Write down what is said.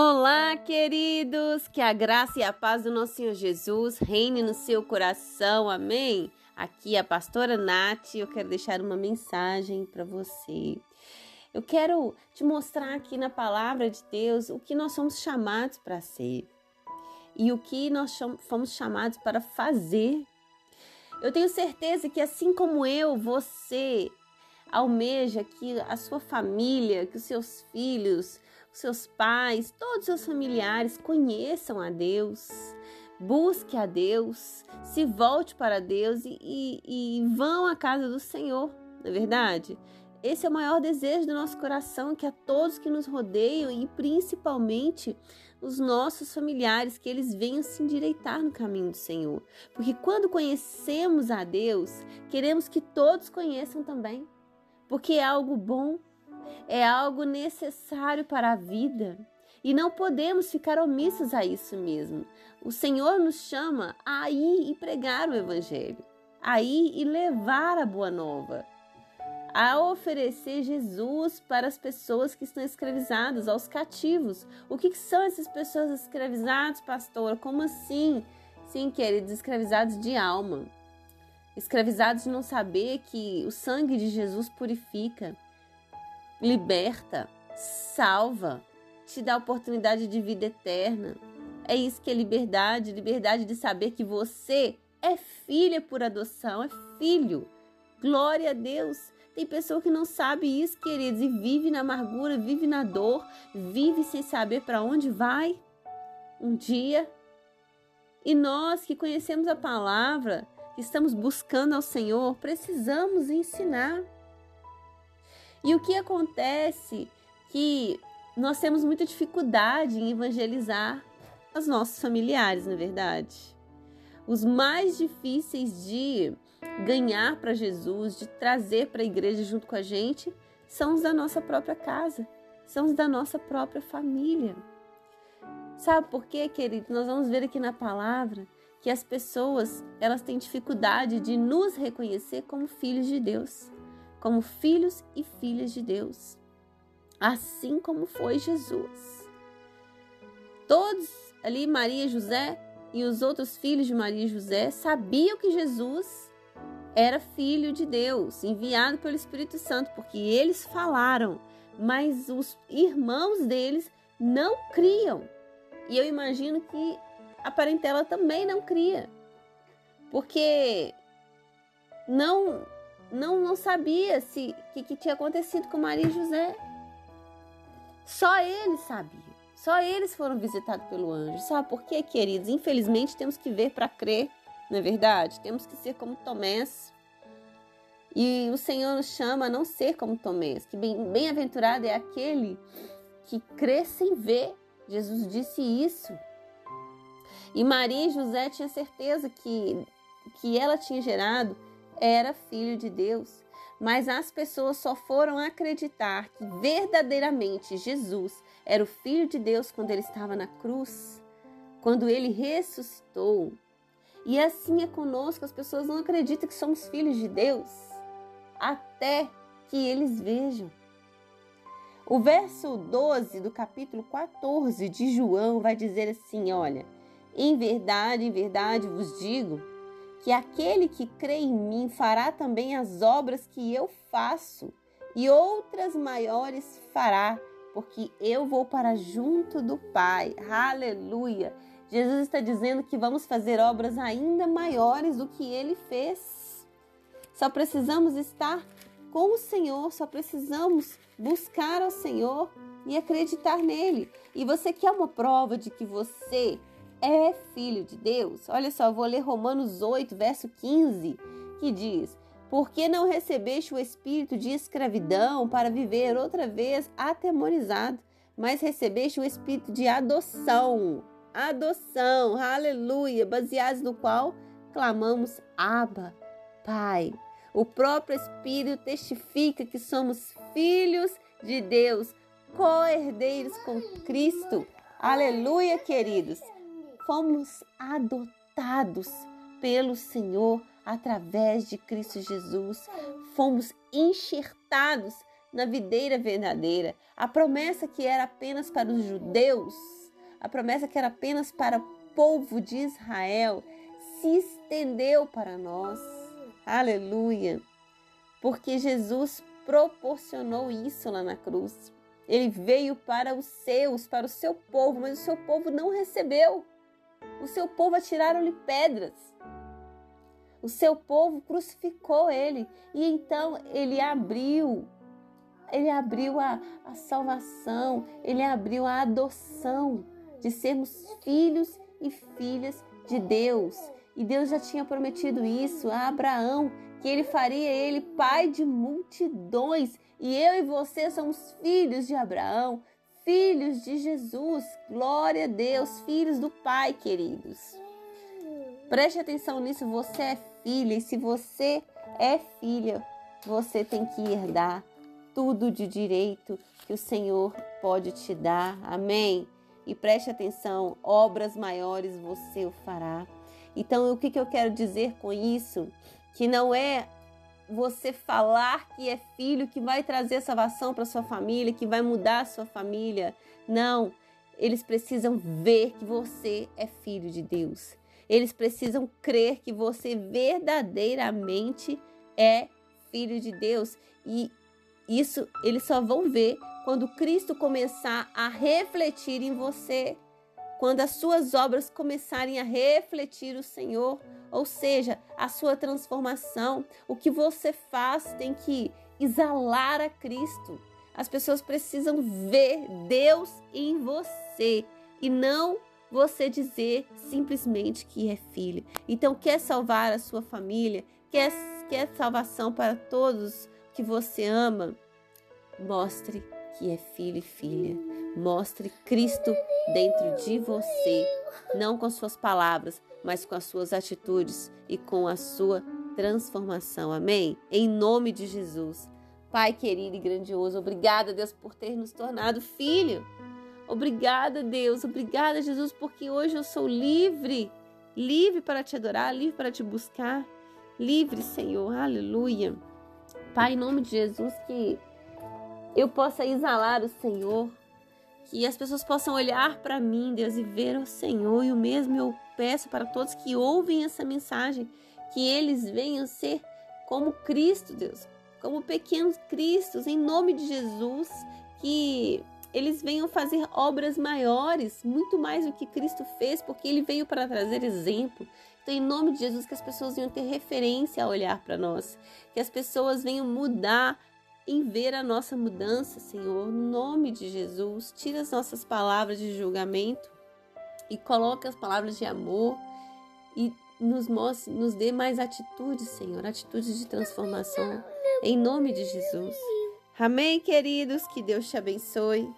Olá, queridos! Que a graça e a paz do nosso Senhor Jesus reine no seu coração, amém? Aqui é a pastora Nath, eu quero deixar uma mensagem para você. Eu quero te mostrar aqui na palavra de Deus o que nós somos chamados para ser e o que nós fomos chamados para fazer. Eu tenho certeza que assim como eu, você almeja que a sua família, que os seus filhos, os seus pais, todos os seus familiares conheçam a Deus, busque a Deus, se volte para Deus e, e, e vão à casa do Senhor, não é verdade? Esse é o maior desejo do nosso coração, que a todos que nos rodeiam e principalmente os nossos familiares, que eles venham se endireitar no caminho do Senhor. Porque quando conhecemos a Deus, queremos que todos conheçam também porque é algo bom, é algo necessário para a vida. E não podemos ficar omissos a isso mesmo. O Senhor nos chama a ir e pregar o Evangelho, a ir e levar a boa nova, a oferecer Jesus para as pessoas que estão escravizadas, aos cativos. O que são essas pessoas escravizadas, pastor? Como assim? Sim, queridos, escravizados de alma escravizados de não saber que o sangue de Jesus purifica, liberta, salva, te dá oportunidade de vida eterna. É isso que é liberdade, liberdade de saber que você é filha por adoção, é filho. Glória a Deus. Tem pessoa que não sabe isso, queridos, e vive na amargura, vive na dor, vive sem saber para onde vai um dia. E nós que conhecemos a palavra, estamos buscando ao Senhor, precisamos ensinar. E o que acontece que nós temos muita dificuldade em evangelizar os nossos familiares, na é verdade. Os mais difíceis de ganhar para Jesus, de trazer para a igreja junto com a gente, são os da nossa própria casa, são os da nossa própria família. Sabe por quê, querido? Nós vamos ver aqui na palavra que as pessoas elas têm dificuldade de nos reconhecer como filhos de Deus, como filhos e filhas de Deus, assim como foi Jesus. Todos ali, Maria e José e os outros filhos de Maria e José sabiam que Jesus era filho de Deus, enviado pelo Espírito Santo, porque eles falaram, mas os irmãos deles não criam. E eu imagino que a parentela também não cria. Porque não não, não sabia se que, que tinha acontecido com Maria e José. Só eles sabiam. Só eles foram visitados pelo anjo. Sabe por quê, queridos? Infelizmente temos que ver para crer, não é verdade? Temos que ser como Tomés. E o Senhor nos chama a não ser como Tomés, que bem-aventurado é aquele que crê sem ver. Jesus disse isso. E Maria e José tinham certeza que que ela tinha gerado era filho de Deus. Mas as pessoas só foram acreditar que verdadeiramente Jesus era o filho de Deus quando ele estava na cruz, quando ele ressuscitou. E assim é conosco, as pessoas não acreditam que somos filhos de Deus até que eles vejam. O verso 12 do capítulo 14 de João vai dizer assim: olha. Em verdade, em verdade vos digo que aquele que crê em mim fará também as obras que eu faço, e outras maiores fará, porque eu vou para junto do Pai. Aleluia! Jesus está dizendo que vamos fazer obras ainda maiores do que ele fez. Só precisamos estar com o Senhor, só precisamos buscar ao Senhor e acreditar nele. E você quer uma prova de que você é filho de Deus? Olha só, vou ler Romanos 8, verso 15, que diz: Porque não recebeste o espírito de escravidão para viver outra vez atemorizado, mas recebeste o espírito de adoção. Adoção, aleluia, baseados no qual clamamos Abba, Pai. O próprio Espírito testifica que somos filhos de Deus, co-herdeiros com Cristo. Aleluia, queridos fomos adotados pelo Senhor através de Cristo Jesus, fomos enxertados na videira verdadeira. A promessa que era apenas para os judeus, a promessa que era apenas para o povo de Israel, se estendeu para nós. Aleluia! Porque Jesus proporcionou isso lá na cruz. Ele veio para os seus, para o seu povo, mas o seu povo não recebeu. O seu povo atiraram-lhe pedras. O seu povo crucificou ele. E então ele abriu, ele abriu a, a salvação, ele abriu a adoção de sermos filhos e filhas de Deus. E Deus já tinha prometido isso a Abraão, que ele faria ele pai de multidões. E eu e você somos filhos de Abraão, filhos de Jesus. Glória a Deus, filhos do Pai, queridos. Preste atenção nisso, você é filha e se você é filha, você tem que herdar tudo de direito que o Senhor pode te dar. Amém? E preste atenção, obras maiores você o fará. Então, o que, que eu quero dizer com isso? Que não é você falar que é filho que vai trazer salvação para sua família, que vai mudar a sua família. Não, eles precisam ver que você é filho de Deus. Eles precisam crer que você verdadeiramente é filho de Deus. E isso eles só vão ver quando Cristo começar a refletir em você, quando as suas obras começarem a refletir o Senhor, ou seja, a sua transformação. O que você faz tem que exalar a Cristo. As pessoas precisam ver Deus em você e não você dizer simplesmente que é filho. Então, quer salvar a sua família, quer, quer salvação para todos que você ama, mostre que é filho e filha. Mostre Cristo dentro de você, não com suas palavras, mas com as suas atitudes e com a sua transformação. Amém? Em nome de Jesus. Pai querido e grandioso, obrigada, Deus, por ter nos tornado filho. Obrigada, Deus. Obrigada, Jesus, porque hoje eu sou livre. Livre para te adorar, livre para te buscar. Livre, Senhor. Aleluia. Pai, em nome de Jesus, que eu possa exalar o Senhor. Que as pessoas possam olhar para mim, Deus, e ver o Senhor. E o mesmo eu peço para todos que ouvem essa mensagem, que eles venham ser como Cristo, Deus, como pequenos Cristos, em nome de Jesus, que eles venham fazer obras maiores, muito mais do que Cristo fez, porque ele veio para trazer exemplo. Então, em nome de Jesus, que as pessoas venham ter referência a olhar para nós, que as pessoas venham mudar em ver a nossa mudança, Senhor, no nome de Jesus. Tira as nossas palavras de julgamento e coloca as palavras de amor e nos mostre, nos dê mais atitudes, Senhor, atitudes de transformação. Em nome de Jesus. Amém, queridos? Que Deus te abençoe.